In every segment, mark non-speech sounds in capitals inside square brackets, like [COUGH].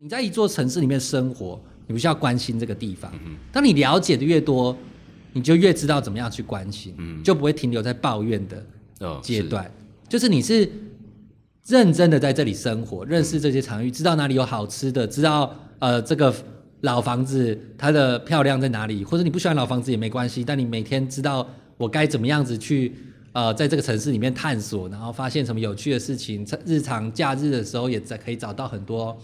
你在一座城市里面生活，你不需要关心这个地方。当你了解的越多，你就越知道怎么样去关心，就不会停留在抱怨的阶段。就是你是认真的在这里生活，认识这些场域，知道哪里有好吃的，知道呃这个老房子它的漂亮在哪里，或者你不喜欢老房子也没关系，但你每天知道我该怎么样子去呃在这个城市里面探索，然后发现什么有趣的事情。日常假日的时候也在可以找到很多，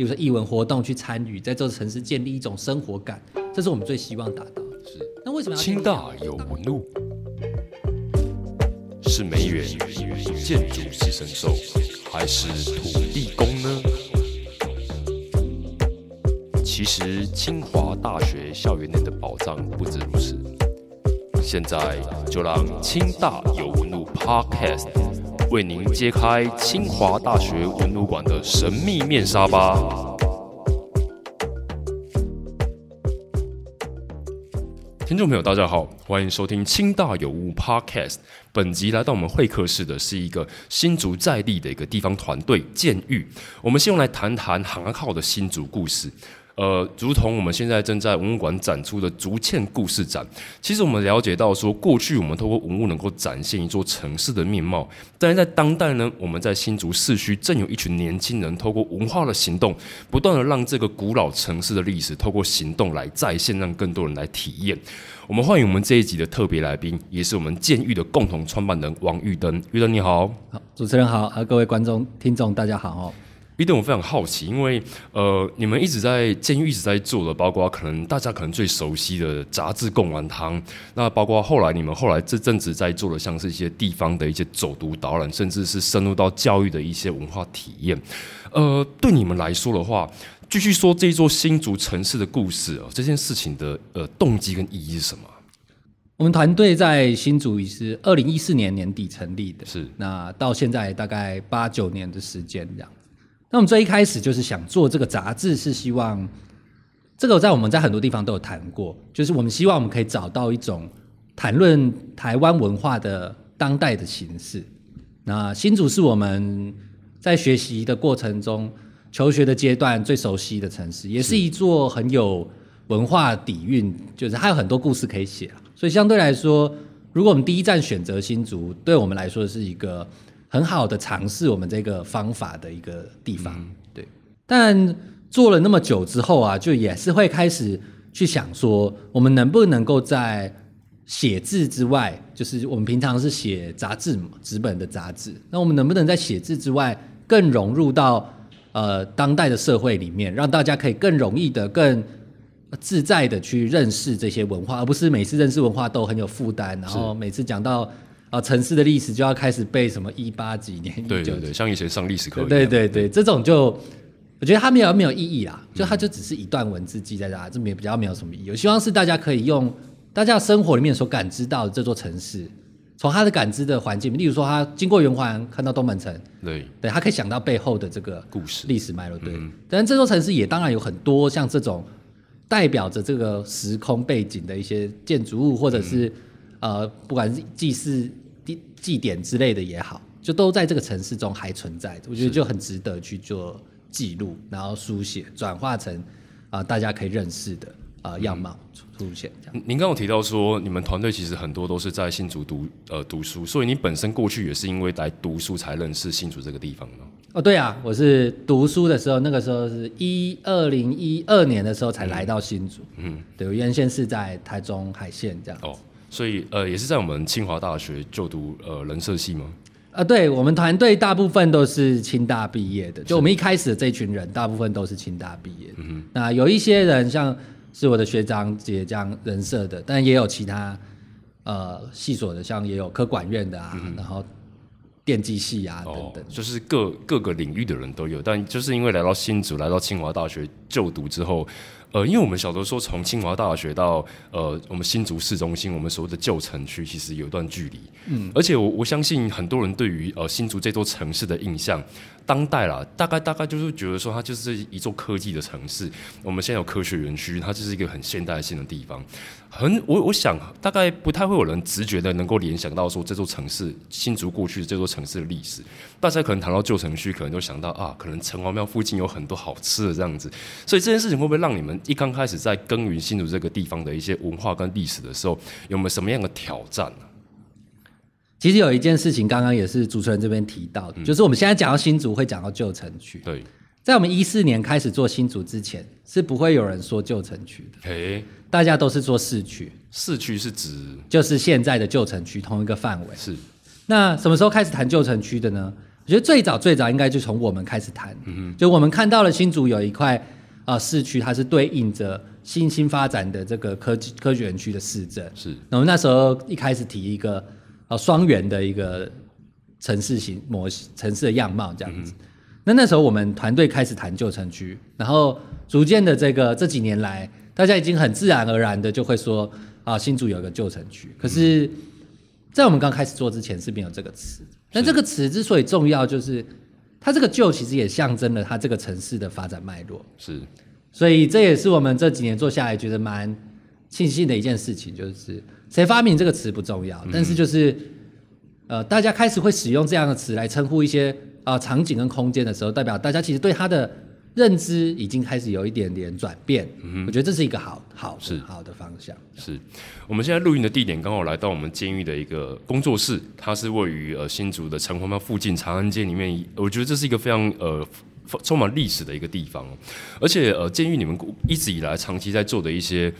比如说艺文活动去参与，在这个城市建立一种生活感，这是我们最希望达到的。是，那为什么要清大有纹路？是梅园建筑寄生兽，还是土地公呢？其实清华大学校园内的宝藏不止如此。现在就让清大有纹路 Podcast 为您揭开清华大学文路馆的神秘面纱吧。听众朋友，大家好，欢迎收听清大有物 Podcast。本集来到我们会客室的是一个新竹在地的一个地方团队建狱，我们先用来谈谈行靠的新竹故事。呃，如同我们现在正在文物馆展出的竹堑故事展，其实我们了解到说，过去我们透过文物能够展现一座城市的面貌，但是在当代呢，我们在新竹市区正有一群年轻人，透过文化的行动，不断的让这个古老城市的历史透过行动来再现，让更多人来体验。我们欢迎我们这一集的特别来宾，也是我们监狱的共同创办人王玉登。玉登你好，好，主持人好，和，各位观众听众大家好哦。我非常好奇，因为呃，你们一直在监狱一直在做的，包括可能大家可能最熟悉的杂志贡丸汤，那包括后来你们后来这阵子在做的，像是一些地方的一些走读导览，甚至是深入到教育的一些文化体验。呃，对你们来说的话，继续说这座新竹城市的故事哦，这件事情的呃动机跟意义是什么？我们团队在新竹也是二零一四年年底成立的，是那到现在大概八九年的时间这样。那我们最一开始就是想做这个杂志，是希望这个在我们在很多地方都有谈过，就是我们希望我们可以找到一种谈论台湾文化的当代的形式。那新竹是我们在学习的过程中、求学的阶段最熟悉的城市，也是一座很有文化底蕴，就是还有很多故事可以写所以相对来说，如果我们第一站选择新竹，对我们来说是一个。很好的尝试我们这个方法的一个地方，对。但做了那么久之后啊，就也是会开始去想说，我们能不能够在写字之外，就是我们平常是写杂志嘛，纸本的杂志，那我们能不能在写字之外，更融入到呃当代的社会里面，让大家可以更容易的、更自在的去认识这些文化，而不是每次认识文化都很有负担，然后每次讲到。啊，城市的历史就要开始背什么一八几年？对对对，像以前上历史课。对对对，这种就我觉得它没有没有意义啦，就它就只是一段文字记在这，这没比较没有什么意义。我希望是大家可以用大家生活里面所感知到的这座城市，从他的感知的环境，例如说他经过圆环看到东门城，对对，他可以想到背后的这个故事历史脉络。对，但这座城市也当然有很多像这种代表着这个时空背景的一些建筑物，或者是呃，不管是祭祀。祭典之类的也好，就都在这个城市中还存在，我觉得就很值得去做记录，然后书写，转化成啊大家可以认识的啊样貌出现。这样，您刚刚提到说，你们团队其实很多都是在新竹读呃读书，所以你本身过去也是因为来读书才认识新竹这个地方吗？哦，对啊，我是读书的时候，那个时候是一二零一二年的时候才来到新竹。嗯，对，我原先是在台中海线这样。哦。所以，呃，也是在我们清华大学就读呃人设系吗？啊，对，我们团队大部分都是清大毕业的，就我们一开始的这群人，大部分都是清大毕业。嗯哼。那有一些人像是我的学长姐这样人设的，但也有其他呃系所的，像也有科管院的啊，然后电机系啊等等，就是各各个领域的人都有。但就是因为来到新竹，来到清华大学就读之后。呃，因为我们小的时候从清华大学到呃我们新竹市中心，我们所谓的旧城区，其实有一段距离。嗯，而且我我相信很多人对于呃新竹这座城市的印象，当代啦，大概大概就是觉得说它就是一座科技的城市。我们现在有科学园区，它就是一个很现代性的地方。很我我想大概不太会有人直觉的能够联想到说这座城市新竹过去这座城市的历史。大家可能谈到旧城区，可能就想到啊，可能城隍庙附近有很多好吃的这样子。所以这件事情会不会让你们一刚开始在耕耘新竹这个地方的一些文化跟历史的时候，有没有什么样的挑战呢？其实有一件事情，刚刚也是主持人这边提到的，就是我们现在讲到新竹会讲到旧城区。对，在我们一四年开始做新竹之前，是不会有人说旧城区的，诶，大家都是做市区，市区是指就是现在的旧城区同一个范围。是。那什么时候开始谈旧城区的呢？我觉得最早最早应该就从我们开始谈，嗯就我们看到了新竹有一块啊、呃市区，它是对应着新兴发展的这个科技科学园区的市政。是。那我们那时候一开始提一个呃双元的一个城市型模型、城市的样貌这样子。那那时候我们团队开始谈旧城区，然后逐渐的这个这几年来，大家已经很自然而然的就会说啊，新竹有一个旧城区。可是，在我们刚开始做之前是没有这个词。但这个词之所以重要，就是它这个旧其实也象征了它这个城市的发展脉络。是所以这也是我们这几年做下来觉得蛮庆幸的一件事情，就是谁发明这个词不重要，但是就是呃，大家开始会使用这样的词来称呼一些啊、呃场景跟空间的时候，代表大家其实对它的认知已经开始有一点点转变。嗯我觉得这是一个好好是好的方向。是，我们现在录音的地点刚好来到我们监狱的一个工作室，它是位于呃新竹的城隍庙附近长安街里面，我觉得这是一个非常呃。充满历史的一个地方，而且呃，监狱你们一直以来长期在做的一些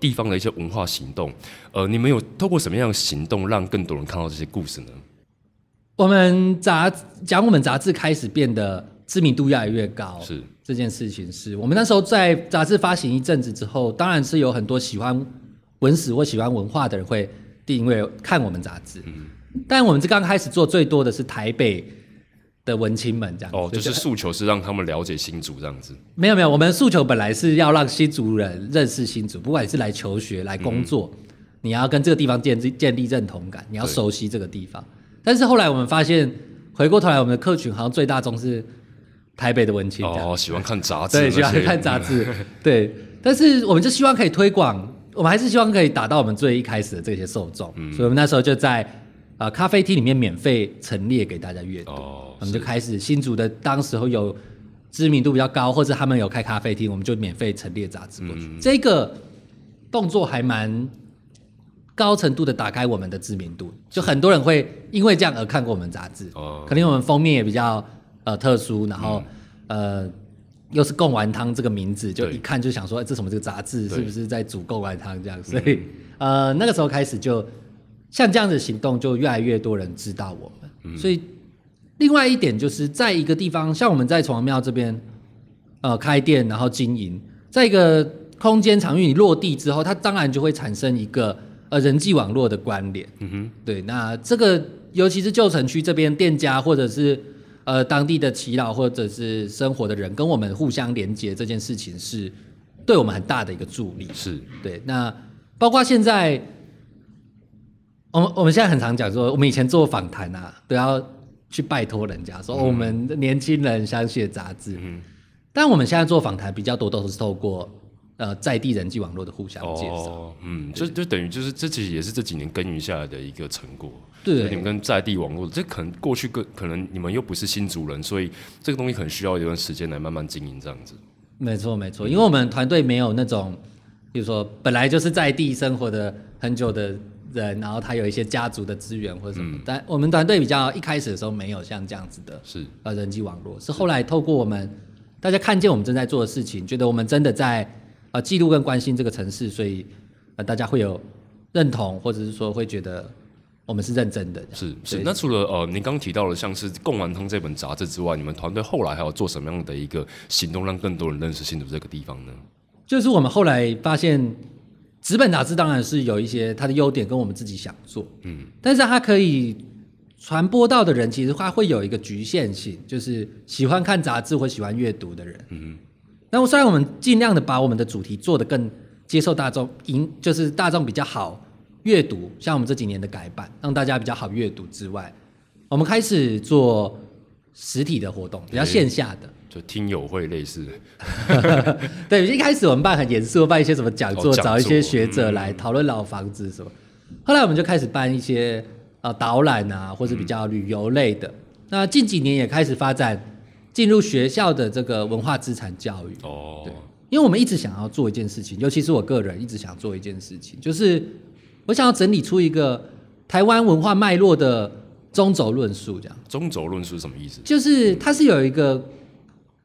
地方的一些文化行动，呃，你们有透过什么样的行动让更多人看到这些故事呢？我们杂讲我们杂志开始变得知名度越来越高，是这件事情是我们那时候在杂志发行一阵子之后，当然是有很多喜欢文史或喜欢文化的人会订阅看我们杂志。嗯但我们这刚开始做最多的是台北的文青们这样子。哦，就是诉求是让他们了解新竹这样子。没有没有，我们的诉求本来是要让新族人认识新竹，不管你是来求学、来工作，你要跟这个地方建立建立认同感，你要熟悉这个地方。但是后来我们发现，回过头来，我们的客群好像最大宗是台北的文青哦，喜欢看杂志，对，喜欢看杂志，[LAUGHS] 对。但是我们就希望可以推广，我们还是希望可以达到我们最一开始的这些受众，嗯所以我们那时候就在呃咖啡厅里面免费陈列给大家阅读。哦，我们就开始新竹的当时候有知名度比较高，或者他们有开咖啡厅，我们就免费陈列杂志过去。嗯这个动作还蛮高程度的打开我们的知名度，就很多人会因为这样而看过我们杂志。哦可能我们封面也比较呃特殊，然后、呃又是贡丸汤这个名字，就一看就想说，哎这什么这个杂志是不是在煮贡丸汤这样？所以、呃那个时候开始就像这样的行动，就越来越多人知道我们。所以另外一点就是在一个地方，像我们在崇王庙这边呃开店，然后经营，在一个空间场域你落地之后，它当然就会产生一个呃人际网络的关联。嗯哼，对，那这个尤其是旧城区这边店家或者是呃当地的耆老或者是生活的人跟我们互相连接这件事情是对我们很大的一个助力。是对，那包括现在，我们我们现在很常讲说，我们以前做访谈啊，都要去拜托人家说、哦我们的年轻人想写杂志，嗯但我们现在做访谈比较多都是透过呃在地人际网络的互相介绍。哦，嗯，就就等于就是这其实也是这几年耕耘下来的一个成果。对你们跟在地网络，这可能过去跟可能你们又不是新族人，所以这个东西可能需要一段时间来慢慢经营这样子。没错，没错，因为我们团队没有那种，比如说本来就是在地生活的很久的人，然后他有一些家族的资源或者什么，嗯但我们团队比较一开始的时候没有像这样子的是呃人际网络，是后来透过我们大家看见我们正在做的事情，觉得我们真的在呃记录跟关心这个城市，所以呃大家会有认同，或者是说会觉得我们是认真的。是是。那除了呃您刚刚提到的像是《贡丸汤》这本杂志之外，你们团队后来还有做什么样的一个行动，让更多人认识新竹这个地方呢？就是我们后来发现，纸本杂志当然是有一些它的优点跟我们自己想做，嗯，但是它可以传播到的人，其实它会有一个局限性，就是喜欢看杂志或喜欢阅读的人，嗯，那虽然我们尽量的把我们的主题做得更接受大众，引就是大众比较好阅读，像我们这几年的改版，让大家比较好阅读之外，我们开始做实体的活动，比较线下的。就听友会类似的，[LAUGHS] 对，一开始我们办很严肃，办一些什么讲座，哦讲座找一些学者来讨论老房子什么。后来我们就开始办一些呃导览啊，或是比较旅游类的。那近几年也开始发展进入学校的这个文化资产教育。哦对，因为我们一直想要做一件事情，尤其是我个人一直想做一件事情，就是我想要整理出一个台湾文化脉络的中轴论述，这样。中轴论述是什么意思？就是它是有一个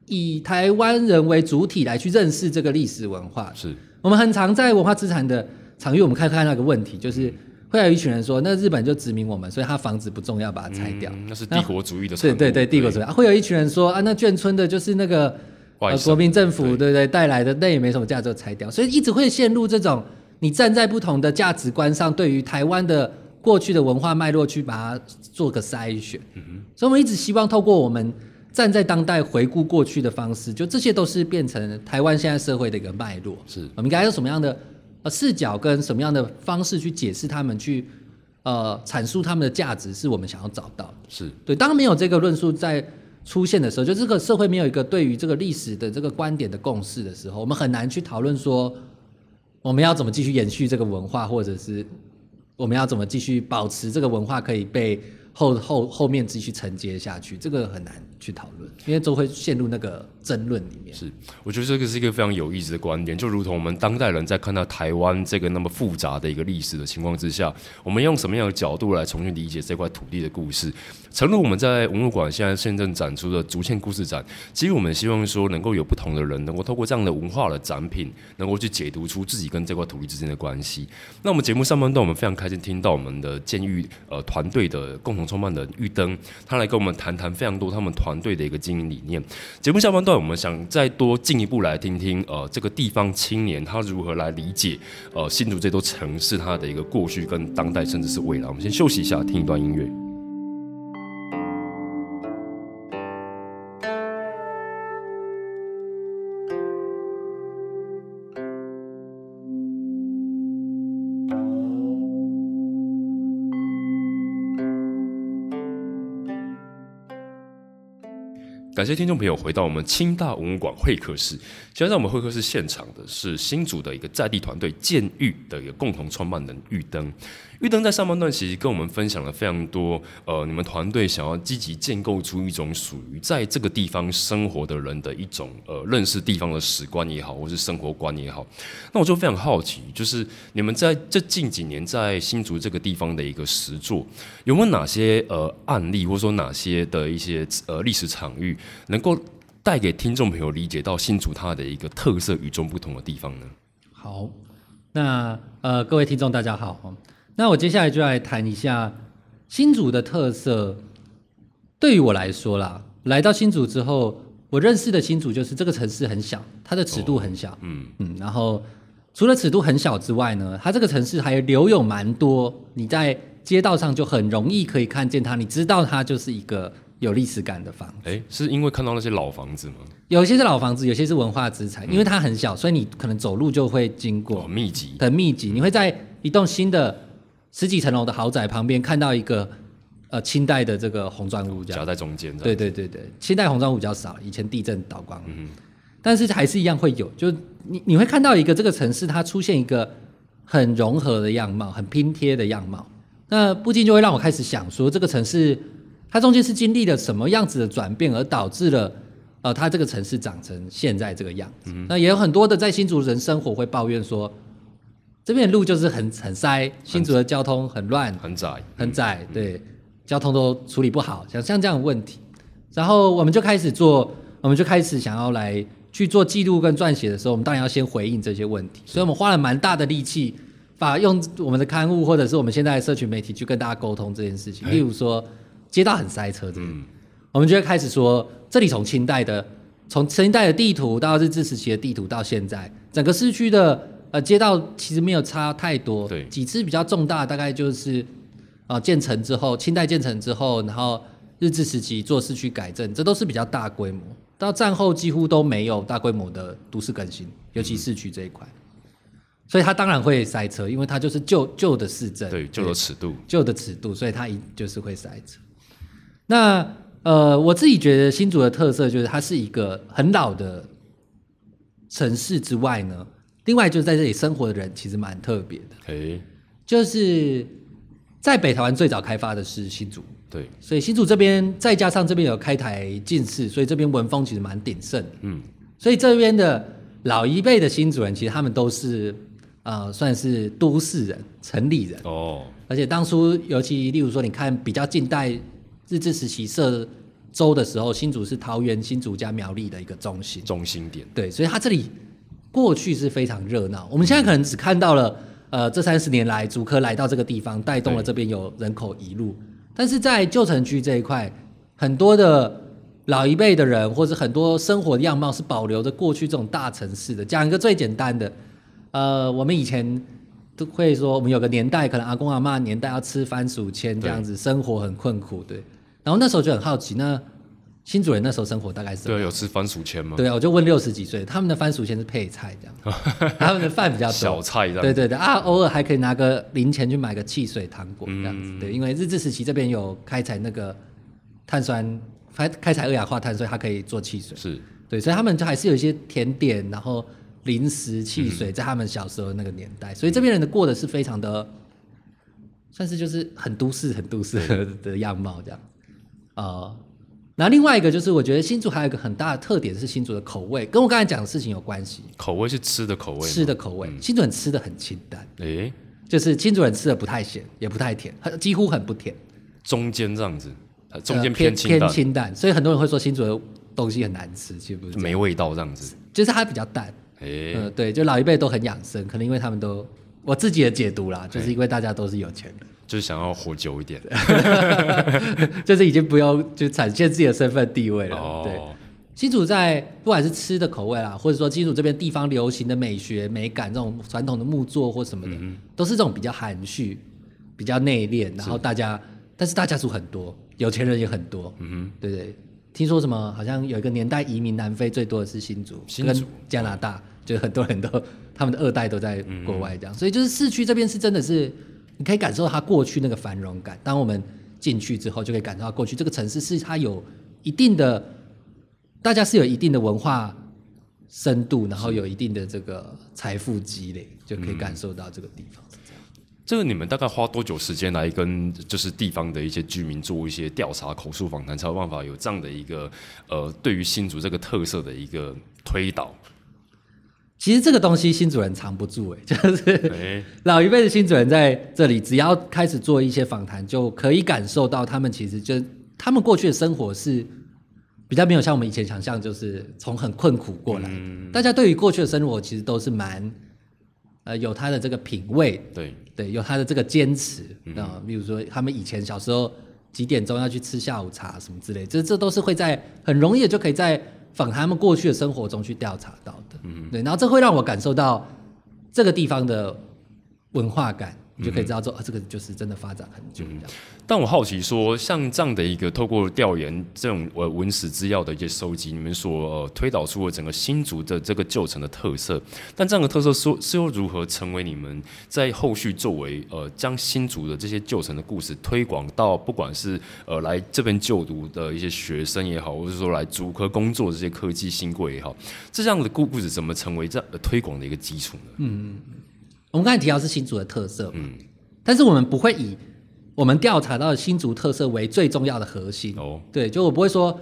以台湾人为主体来去认识这个历史文化。是我们很常在文化资产的场域，我们看看那个问题，就是会有一群人说，那日本就殖民我们，所以他房子不重要，把它拆掉。嗯那是帝国主义的。对对对，帝国主义。啊会有一群人说啊，那眷村的就是那个呃国民政府对对不对带来的，那也没什么价值，就拆掉。所以一直会陷入这种你站在不同的价值观上，对于台湾的过去的文化脉络去把它做个筛选。所以我们一直希望透过我们站在当代回顾过去的方式，就这些都是变成台湾现在社会的一个脉络。是我们应该用什么样的呃视角跟什么样的方式去解释他们，去呃阐述他们的价值，是我们想要找到的。是对，当没有这个论述在出现的时候，就这个社会没有一个对于这个历史的这个观点的共识的时候，我们很难去讨论说我们要怎么继续延续这个文化，或者是我们要怎么继续保持这个文化可以被后后后面继续承接下去，这个很难去讨论，因为都会陷入那个争论里面。是，我觉得这个是一个非常有意思的观点，就如同我们当代人在看到台湾这个那么复杂的一个历史的情况之下，我们用什么样的角度来重新理解这块土地的故事？诚如我们在文物馆现在现正展出的竹堑故事展，其实我们希望说能够有不同的人能够透过这样的文化的展品，能够去解读出自己跟这块土地之间的关系。那我们节目上半段，我们非常开心听到我们的监狱呃团队的共同创办人玉登，他来跟我们谈谈非常多他们团团队的一个经营理念。节目下半段，我们想再多进一步来听听呃这个地方青年他如何来理解呃新竹这座城市它的一个过去跟当代甚至是未来。我们先休息一下，听一段音乐。感谢听众朋友回到我们清大文物馆会客室。现在在我们会客室现场的是新竹的一个在地团队建育的一个共同创办人玉登。玉登在上半段其实跟我们分享了非常多，呃，你们团队想要积极建构出一种属于在这个地方生活的人的一种呃认识地方的史观也好，或是生活观也好。那我就非常好奇，就是你们在这近几年在新竹这个地方的一个实作，有没有哪些呃案例，或者说哪些的一些呃历史场域，能够带给听众朋友理解到新竹它的一个特色与众不同的地方呢？好，那呃，各位听众大家好。那我接下来就来谈一下新竹的特色。对于我来说啦，来到新竹之后，我认识的新竹就是这个城市很小，它的尺度很小，嗯嗯，然后除了尺度很小之外呢，它这个城市还留有蛮多你在街道上就很容易可以看见它，你知道它就是一个有历史感的房子。诶，是因为看到那些老房子吗？有些是老房子，有些是文化资产，因为它很小，所以你可能走路就会经过哦，。密集，很密集，你会在一栋新的十几层楼的豪宅旁边看到一个呃清代的这个红砖屋，这样。夹在中间。对，对对对，清代红砖屋比较少，以前地震倒光了，但是还是一样会有，就你你会看到一个这个城市它出现一个很融合的样貌，很拼贴的样貌，那不禁就会让我开始想说，这个城市它中间是经历了什么样子的转变，而导致了呃它这个城市长成现在这个样子。那也有很多的在新竹人生活会抱怨说，这边的路就是很很塞，新竹的交通很乱，很窄，很窄，对，交通都处理不好，像像这样的问题，然后我们就开始做，我们就开始想要来去做记录跟撰写的时候，我们当然要先回应这些问题，所以我们花了蛮大的力气，把用我们的刊物或者是我们现在的社群媒体去跟大家沟通这件事情，例如说街道很塞车这个，我们就会开始说，这里从清代的从清代的地图到日治时期的地图到现在，整个市区的呃街道其实没有差太多，对几次比较重大大概就是啊、建成之后，清代建成之后，然后日治时期做市区改正，这都是比较大规模。到战后几乎都没有大规模的都市更新，尤其市区这一块，所以它当然会塞车，因为它就是旧旧的市政，对，旧的尺度，旧的尺度，所以它一就是会塞车。那呃，我自己觉得新竹的特色就是它是一个很老的城市之外呢，另外就是在这里生活的人其实蛮特别的，诶，就是在北台湾最早开发的是新竹，对，所以新竹这边再加上这边有开台进士，所以这边文风其实蛮鼎盛的。嗯，所以这边的老一辈的新主人，其实他们都是呃算是都市人、城里人，哦，而且当初尤其例如说，你看比较近代日治时期设州的时候，新竹是桃园、新竹加苗栗的一个中心。中心点，对，所以它这里过去是非常热闹。我们现在可能只看到了，呃，这三十年来竹科来到这个地方，带动了这边有人口移入。但是在旧城区这一块，很多的老一辈的人，或者很多生活的样貌是保留着过去这种大城市的。讲一个最简单的，呃，我们以前都会说，我们有个年代，可能阿公阿妈年代要吃番薯签这样子，生活很困苦，对。然后那时候就很好奇，那新主人那时候生活大概是对有吃番薯签吗？对啊，我就问六十几岁，他们的番薯签是配菜这样，[LAUGHS] 他们的饭比较多。小菜这样，对对对啊，偶尔还可以拿个零钱去买个汽水、糖果这样子。嗯对，因为日治时期这边有开采那个碳酸，开开采二氧化碳，所以它可以做汽水。是对，所以他们就还是有一些甜点，然后零食、汽嗯水，在他们小时候那个年代，所以这边人的过的是非常的，算是就是很都市、很都市的的样貌这样。呃，那另外一个就是，我觉得新竹还有一个很大的特点是新竹的口味，跟我刚才讲的事情有关系。口味是吃的口味，吃的口味，新竹人吃的很清淡，诶，就是新竹人吃的不太咸，也不太甜，很几乎很不甜，中间这样子，呃中间呃偏清淡。偏，清淡，所以很多人会说新竹的东西很难吃，其实不是没味道这样子，就是它比较淡。诶，嗯，对，就老一辈都很养生，可能因为他们都我自己的解读啦，就是因为大家都是有钱人，就是想要活久一点，[LAUGHS] 就是已经不用就展现自己的身份地位了。对，哦，新竹在不管是吃的口味啦，或者说新竹这边地方流行的美学美感，这种传统的木作或什么的，都是这种比较含蓄、比较内敛，然后大家，但是大家族很多，有钱人也很多，嗯哼，对对。听说什么？好像有一个年代移民南非最多的是新竹，新竹。加拿大，就很多人都他们的二代都在国外这样，所以就是市区这边是真的是你可以感受到它过去那个繁荣感。当我们进去之后，就可以感受到过去这个城市是它有一定的，大家是有一定的文化深度，然后有一定的这个财富积累，就可以感受到这个地方。这个你们大概花多久时间来跟就是地方的一些居民做一些调查、口述访谈，才有办法有这样的一个呃，对于新竹这个特色的一个推导？其实这个东西新主人藏不住、欸，[LAUGHS] 就是哎，老一辈的新主人在这里，只要开始做一些访谈，就可以感受到他们其实就他们过去的生活是比较没有像我们以前想象，就是从很困苦过来。的。大家对于过去的生活其实都是蛮呃有他的这个品味，对，对，有他的这个坚持啊、比如说他们以前小时候几点钟要去吃下午茶什么之类，这这都是会在很容易的就可以在访谈他们过去的生活中去调查到的。嗯，对，然后这会让我感受到这个地方的文化感，你就可以知道说、啊，这个就是真的发展很久这样。但我好奇说，像这样的一个透过调研这种呃文史资料的一些收集，你们所、呃、推导出了整个新竹的这个旧城的特色，但这样的特色是是又如何成为你们在后续作为呃将新竹的这些旧城的故事推广到不管是呃来这边就读的一些学生也好，或者说来竹科工作这些科技新贵也好，这样的故故事怎么成为这样、呃、推广的一个基础呢？我们刚才提到是新竹的特色，嗯，但是我们不会以我们调查到的新竹特色为最重要的核心。哦，对，就我不会说，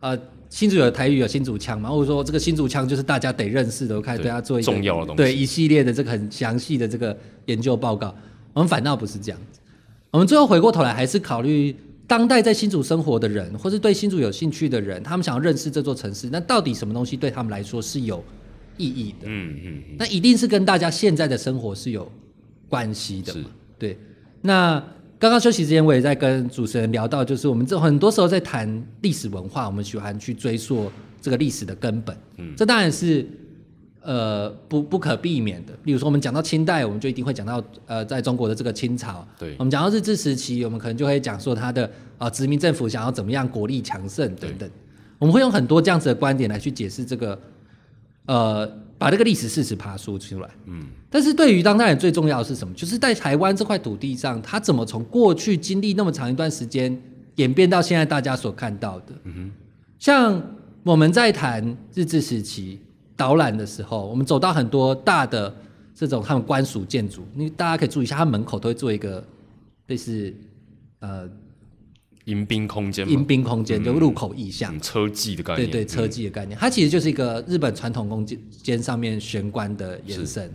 呃，新竹有台语有新竹腔嘛，或者说这个新竹腔就是大家得认识的，我开始对它做一个重要的东西对一系列的这个很详细的这个研究报告。我们反倒不是这样子，我们最后回过头来还是考虑当代在新竹生活的人，或是对新竹有兴趣的人，他们想要认识这座城市，那到底什么东西对他们来说是有意义的？嗯嗯嗯，那一定是跟大家现在的生活是有关系的嘛？对。那刚刚休息之前，我也在跟主持人聊到，就是我们这很多时候在谈历史文化，我们喜欢去追溯这个历史的根本。嗯，这当然是呃不不可避免的。例如说，我们讲到清代，我们就一定会讲到呃，在中国的这个清朝。对我们讲到日治时期，我们可能就会讲说他的啊、呃殖民政府想要怎么样国力强盛等等。我们会用很多这样子的观点来去解释这个呃，把这个历史事实爬梳出来。嗯，但是对于当代人最重要的是什么？就是在台湾这块土地上，他怎么从过去经历那么长一段时间演变到现在大家所看到的。嗯哼像我们在谈日治时期导览的时候，我们走到很多大的这种他们官署建筑，你大家可以注意一下，他门口都会做一个类似呃迎宾空间嘛，迎宾空间，就入口意向。嗯车技的概念，对对，车技的概念，它其实就是一个日本传统空间上面玄关的延伸。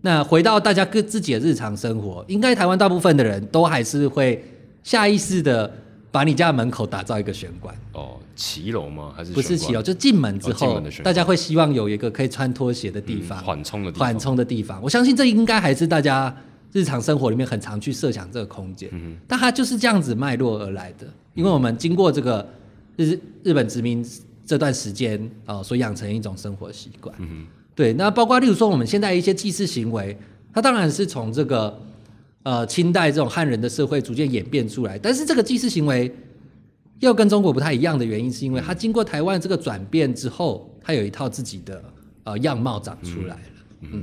那回到大家各自己的日常生活，应该台湾大部分的人都还是会下意识的把你家的门口打造一个玄关，哦，骑楼吗？还是不是骑楼，就进门之后，大家会希望有一个可以穿拖鞋的地嗯方，缓冲的地方。缓冲的地方。我相信这应该还是大家日常生活里面很常去设想这个空间，嗯但它就是这样子脉络而来的。因为我们经过这个日日本殖民这段时间啊、呃所养成一种生活习惯。嗯对，那包括例如说我们现在一些祭祀行为，它当然是从这个呃清代这种汉人的社会逐渐演变出来，但是这个祭祀行为又跟中国不太一样的原因，是因为它经过台湾这个转变之后，它有一套自己的呃样貌长出来了。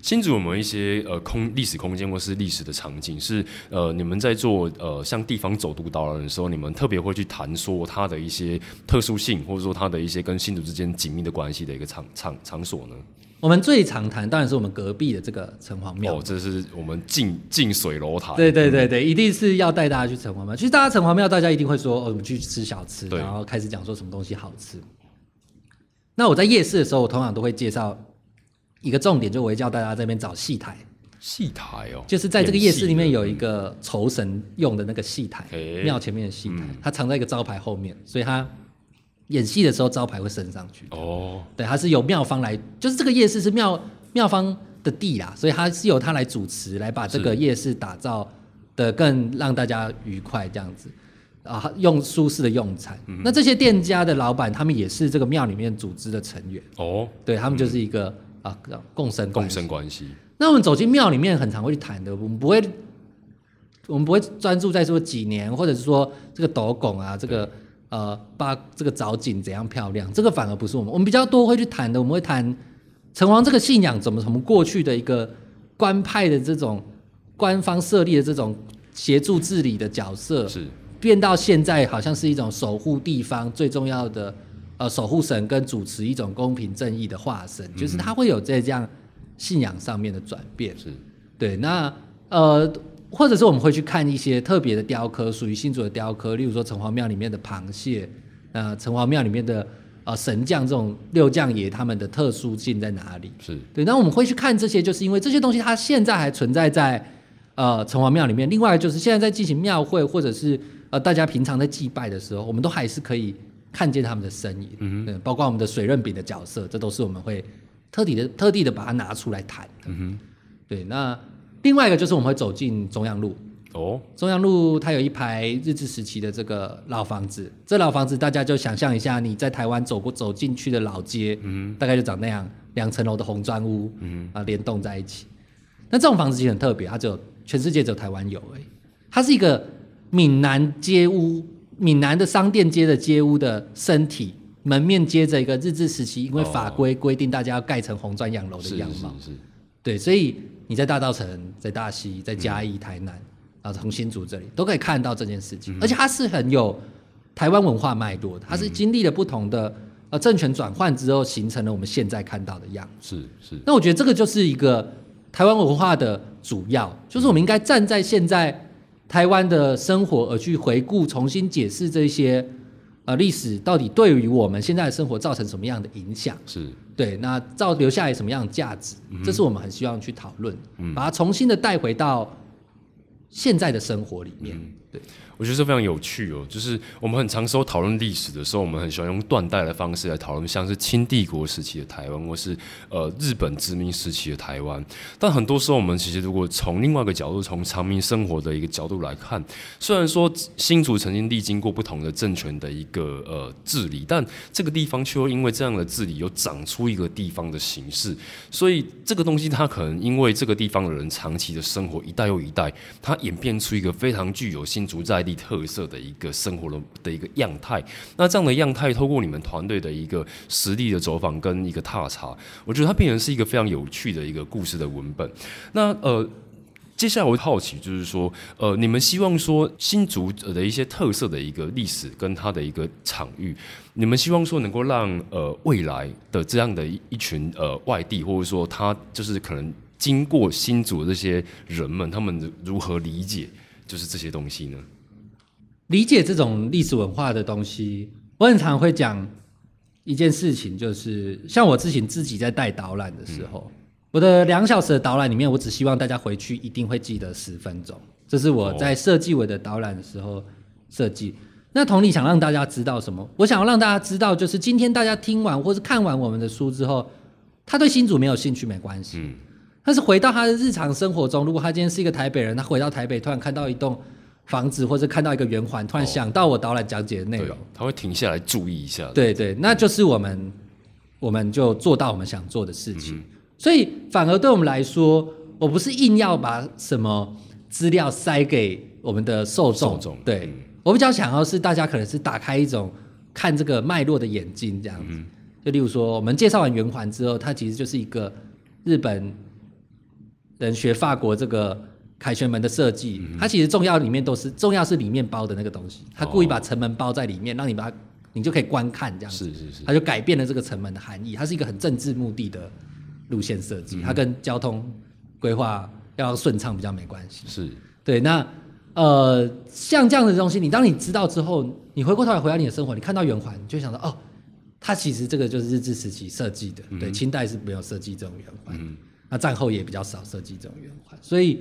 新竹有没有一些呃空历史空间或是历史的场景，是呃你们在做呃像地方走读导览的时候，你们特别会去谈说它的一些特殊性，或者说它的一些跟新竹之间紧密的关系的一个场场场所呢？我们最常谈当然是我们隔壁的这个城隍庙。哦，这是我们近近水楼台。对对对对，一定是要带大家去城隍庙。其实大家城隍庙，大家一定会说，哦，我们去吃小吃，然后开始讲说什么东西好吃。那我在夜市的时候，我通常都会介绍一个重点，就我会叫大家这边找戏台，戏台哦，就是在这个夜市里面有一个酬神用的那个戏台嘿，庙前面的戏台嗯，它藏在一个招牌后面，所以它演戏的时候招牌会升上去。哦，对，它是由庙方来，就是这个夜市是庙庙方的地啦，所以它是由他来主持，来把这个夜市打造的更让大家愉快这样子。啊，用舒适的用餐。嗯。那这些店家的老板，他们也是这个庙里面组织的成员，哦，对他们就是一个、啊共生共生关系，那我们走进庙里面，很常会去谈的，我们不会，我们不会专注在说几年，或者是说这个斗拱啊，这个呃，把这个藻井怎样漂亮，这个反而不是我们，我们比较多会去谈的，我们会谈城隍这个信仰怎么从过去的一个官派的这种官方设立的这种协助治理的角色，是。变到现在好像是一种守护地方最重要的呃守护神跟主持一种公平正义的化身，就是他会有在这样信仰上面的转变。是对，那呃，或者是我们会去看一些特别的雕刻，属于新竹的雕刻，例如说城隍庙里面的螃蟹，呃，城隍庙里面的呃神将这种六将爷他们的特殊性在哪里？是对，那我们会去看这些，就是因为这些东西它现在还存在在呃城隍庙里面。另外就是现在在进行庙会，或者是呃大家平常在祭拜的时候，我们都还是可以看见他们的身影。嗯对，包括我们的水润饼的角色，这都是我们会特地的特地的把它拿出来谈的。嗯对，那另外一个就是我们会走进中央路。哦，中央路它有一排日治时期的这个老房子，这老房子大家就想象一下，你在台湾走过走进去的老街，嗯，大概就长那样，两层楼的红砖屋，嗯啊联动在一起。那这种房子其实很特别，它只有全世界只有台湾有而已。它是一个闽南街屋，闽南的商店街的街屋的身体，门面接着一个日治时期，因为法规规定大家要盖成红砖洋楼的是是样貌。是，对，所以你在大稻城、在大溪、在嘉义、台南啊，从新竹这里都可以看到这件事情，而且它是很有台湾文化脉络的，它是经历了不同的呃政权转换之后，形成了我们现在看到的样子。是是。那我觉得这个就是一个台湾文化的主要，就是我们应该站在现在台湾的生活而去回顾、重新解释这些呃历史到底对于我们现在的生活造成什么样的影响。是对，那造留下来什么样的价值，嗯这是我们很希望去讨论，把它重新的带回到现在的生活里面。嗯我觉得这非常有趣哦，就是我们很常时候讨论历史的时候，我们很喜欢用断代的方式来讨论，像是清帝国时期的台湾，或是呃日本殖民时期的台湾。但很多时候，我们其实如果从另外一个角度，从长民生活的一个角度来看，虽然说新竹曾经历经过不同的政权的一个呃治理，但这个地方却又因为这样的治理，有长出一个地方的形式。所以这个东西，它可能因为这个地方的人长期的生活，一代又一代，它演变出一个非常具有新竹在地特色的一个生活的的一个样态。那这样的样态，透过你们团队的一个实地的走访跟一个踏查，我觉得它变成是一个非常有趣的一个故事的文本。那呃。接下来我好奇就是说，呃，你们希望说新竹的一些特色的一个历史跟它的一个场域，你们希望说能够让呃未来的这样的一一群呃外地或者说他就是可能经过新竹的这些人们，他们如何理解就是这些东西呢？理解这种历史文化的东西，我很常会讲一件事情，就是像我之前自己在带导览的时候，我的两小时的导览里面，我只希望大家回去一定会记得十分钟，这是我在设计我的导览的时候设计。那同理，想让大家知道什么？我想要让大家知道，就是今天大家听完或是看完我们的书之后，他对新竹没有兴趣没关系，嗯，但是回到他的日常生活中，如果他今天是一个台北人，他回到台北突然看到一栋房子，或者看到一个圆环，突然想到我导览讲解的内对容，，他会停下来注意一下。，对对，那就是我们，我们就做到我们想做的事情。所以反而对我们来说，我不是硬要把什么资料塞给我们的受众，受众对、嗯我比较想要是大家可能是打开一种看这个脉络的眼睛，这样子。就例如说，我们介绍完圆环之后，它其实就是一个日本人学法国这个凯旋门的设计，它其实重要里面都是重要是里面包的那个东西，它故意把城门包在里面，让你把它你就可以观看这样子。是是是，它就改变了这个城门的含义，它是一个很政治目的的路线设计，它跟交通规划要顺畅比较没关系。是。对，那呃，像这样的东西，你当你知道之后，你回过头来回到你的生活，你看到圆环，你就想到哦，它其实这个就是日治时期设计的，对，清代是没有设计这种圆环，那战后也比较少设计这种圆环，所以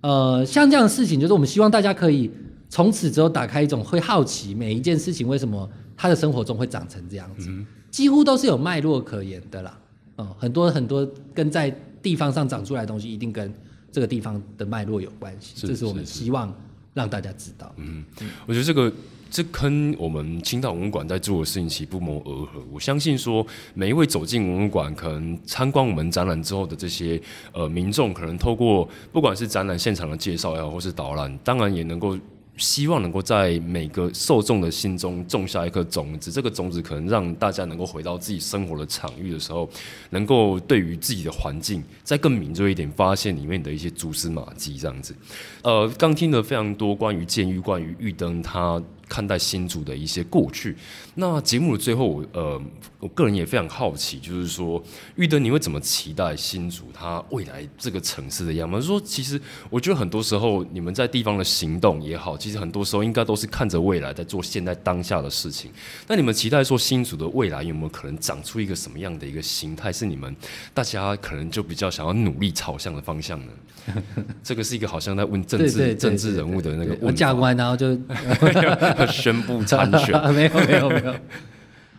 呃，像这样的事情，就是我们希望大家可以从此之后打开一种会好奇每一件事情为什么他的生活中会长成这样子，几乎都是有脉络可言的啦。嗯、很多很多跟在地方上长出来的东西，一定跟这个地方的脉络有关系，是这是我们希望让大家知道。嗯我觉得这个这跟我们青岛文物馆在做的事情其实不谋而合。我相信说，每一位走进文物馆，可能参观我们展览之后的这些呃民众，可能透过不管是展览现场的介绍也好，或是导览，当然也能够。希望能够在每个受众的心中种下一颗种子，这个种子可能让大家能够回到自己生活的场域的时候，能够对于自己的环境再更敏锐一点，发现里面的一些蛛丝马迹，这样子。呃，刚听了非常多关于监狱、关于玉灯它看待新竹的一些过去。那节目的最后，我呃，我个人也非常好奇，就是说玉德你会怎么期待新竹它未来这个城市的样貌？就是说，其实我觉得很多时候你们在地方的行动也好，其实很多时候应该都是看着未来在做现在当下的事情。那你们期待说新竹的未来有没有可能长出一个什么样的一个形态？是你们大家可能就比较想要努力朝向的方向呢？[LAUGHS] 这个是一一个好像在问政治政治人物的那个问对我讲法，完然后就 [LAUGHS] [LAUGHS] 宣布参选。[LAUGHS] 没有没有没有。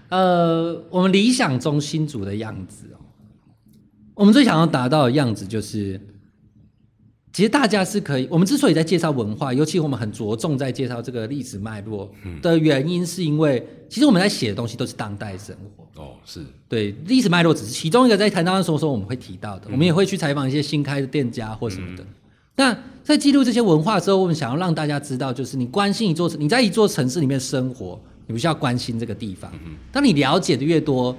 呃，我们理想中新竹的样子哦，我们最想要达到的样子就是，其实大家是可以。我们之所以在介绍文化，尤其我们很着重在介绍这个历史脉络的原因，是因为其实我们在写的东西都是当代生活。哦，是对，历史脉络只是其中一个，在谈当的时候，说我们会提到的，我们也会去采访一些新开的店家或什么的。那在记录这些文化之后，我们想要让大家知道，就是你关心一座城，你在一座城市里面生活，你不需要关心这个地方。当你了解的越多，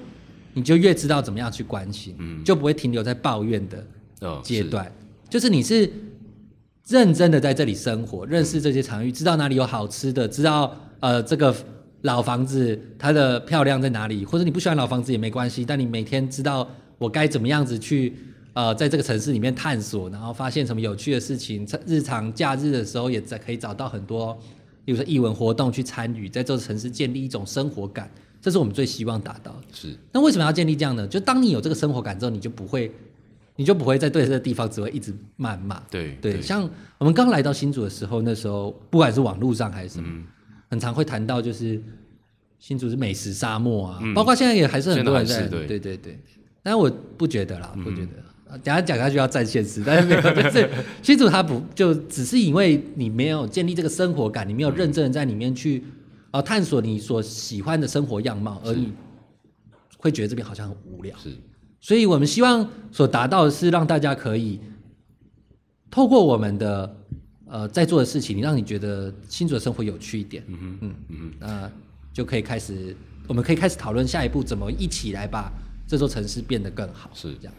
你就越知道怎么样去关心，就不会停留在抱怨的嗯阶段。就是你是认真的在这里生活，认识这些场域，知道哪里有好吃的，知道呃这个老房子它的漂亮在哪里，或者你不喜欢老房子也没关系，但你每天知道我该怎么样子去呃在这个城市里面探索，然后发现什么有趣的事情，在日常假日的时候也在可以找到很多，比如说艺文活动去参与，在这个城市建立一种生活感，这是我们最希望达到的。是那为什么要建立这样呢？就当你有这个生活感之后，你就不会，你就不会再对这个地方只会一直谩骂。对对，像我们刚来到新竹的时候，那时候不管是网络上还是什么，很常会谈到就是新竹是美食沙漠啊，包括现在也还是很多人在，对对对对。但我不觉得啦，不觉得。啊等一下讲下去要占现实，但是没有，就是新竹它不就只是因为你没有建立这个生活感，你没有认真的在里面去啊、呃探索你所喜欢的生活样貌，而你会觉得这边好像很无聊。是所以我们希望所达到的是让大家可以透过我们的呃在做的事情，让你觉得新竹的生活有趣一点。嗯哼，嗯嗯，那就可以开始，我们可以开始讨论下一步怎么一起来把这座城市变得更好。是这样。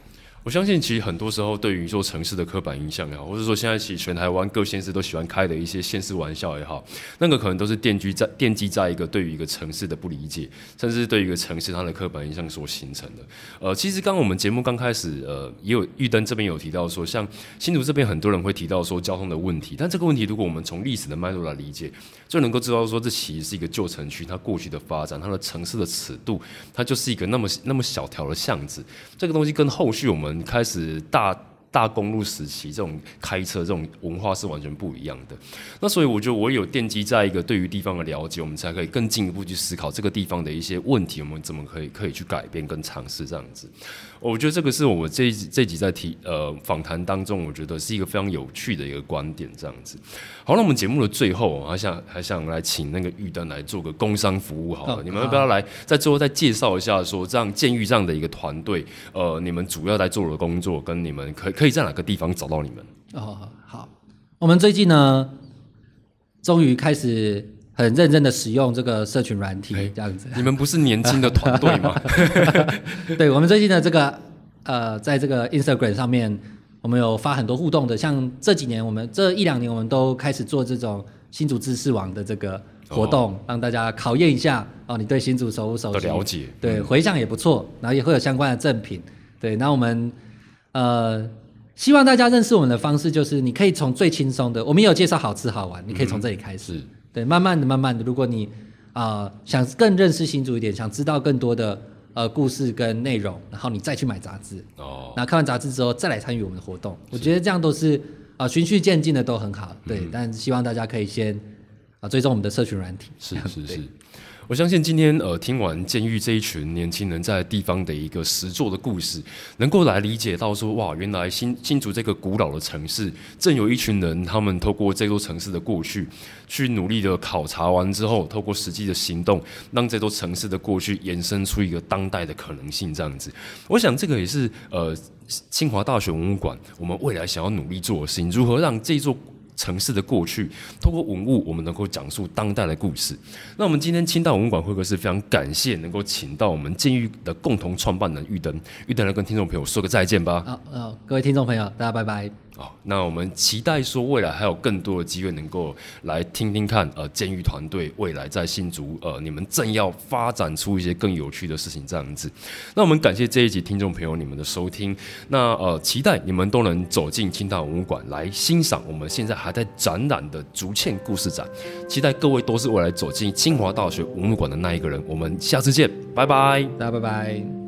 我相信，其实很多时候对于说城市的刻板印象也好，或者说现在其实全台湾各县市都喜欢开的一些县市玩笑也好，那个可能都是奠基在奠基在一个对于一个城市的不理解，甚至是对于一个城市它的刻板印象所形成的。呃，其实刚刚我们节目刚开始，呃，也有玉灯这边有提到说，像新竹这边很多人会提到说交通的问题，但这个问题如果我们从历史的脉络来理解，就能够知道说这其实是一个旧城区，它过去的发展，它的城市的尺度，它就是一个那么那么小条的巷子，这个东西跟后续我们。开始大大公路时期，这种开车这种文化是完全不一样的。那所以我觉得我有奠基在一个对于地方的了解，我们才可以更进一步去思考这个地方的一些问题，我们怎么可以可以去改变跟尝试这样子。我觉得这个是我这这集在提呃访谈当中，我觉得是一个非常有趣的一个观点，这样子。好，那我们节目的最后，还想还想来请那个玉丹来做个工商服务，好了，你们要不要来在最后再介绍一下，说这样监狱这样的一个团队，呃，你们主要在做的工作，跟你们可可以在哪个地方找到你们？哦，好，我们最近呢，终于开始。很认真的使用这个社群软体，这样子。你们不是年轻的团队吗？[LAUGHS] 对，我们最近的这个呃，在这个 Instagram 上面，我们有发很多互动的。像这几年，我们这一两年，我们都开始做这种新竹知识网的这个活动，让大家考验一下哦，你对新竹熟不熟悉？了解。对，回响也不错，然后也会有相关的赠品。对，那我们呃，希望大家认识我们的方式，就是你可以从最轻松的，我们有介绍好吃好玩，你可以从这里开始。对，慢慢的、慢慢的，如果你啊想更认识新竹一点，想知道更多的呃故事跟内容，然后你再去买杂志哦。那看完杂志之后，再来参与我们的活动，我觉得这样都是啊循序渐进的，都很好。对，但希望大家可以先啊追踪我们的社群软体。是是是。[LAUGHS] 我相信今天呃听完监狱这一群年轻人在地方的一个实作的故事，能够来理解到说哇，原来新新竹这个古老的城市，正有一群人，他们透过这座城市的过去，去努力的考察完之后，透过实际的行动，让这座城市的过去延伸出一个当代的可能性。这样子，我想这个也是呃清华大学文物馆我们未来想要努力做的事情，如何让这座。城市的过去，透过文物，我们能够讲述当代的故事。那我们今天清大文物馆会客室非常感谢能够请到我们监狱的共同创办人玉灯，玉灯来跟听众朋友说个再见吧。好，呃，各位听众朋友，大家拜拜。好，那我们期待说未来还有更多的机会能够来听听看，呃，监狱团队未来在新竹，呃，你们正要发展出一些更有趣的事情这样子。那我们感谢这一集听众朋友你们的收听，那呃，期待你们都能走进清大文物馆来欣赏我们现在还在展览的竹堑故事展。期待各位都是未来走进清华大学文物馆的那一个人。我们下次见，拜拜，大家拜拜。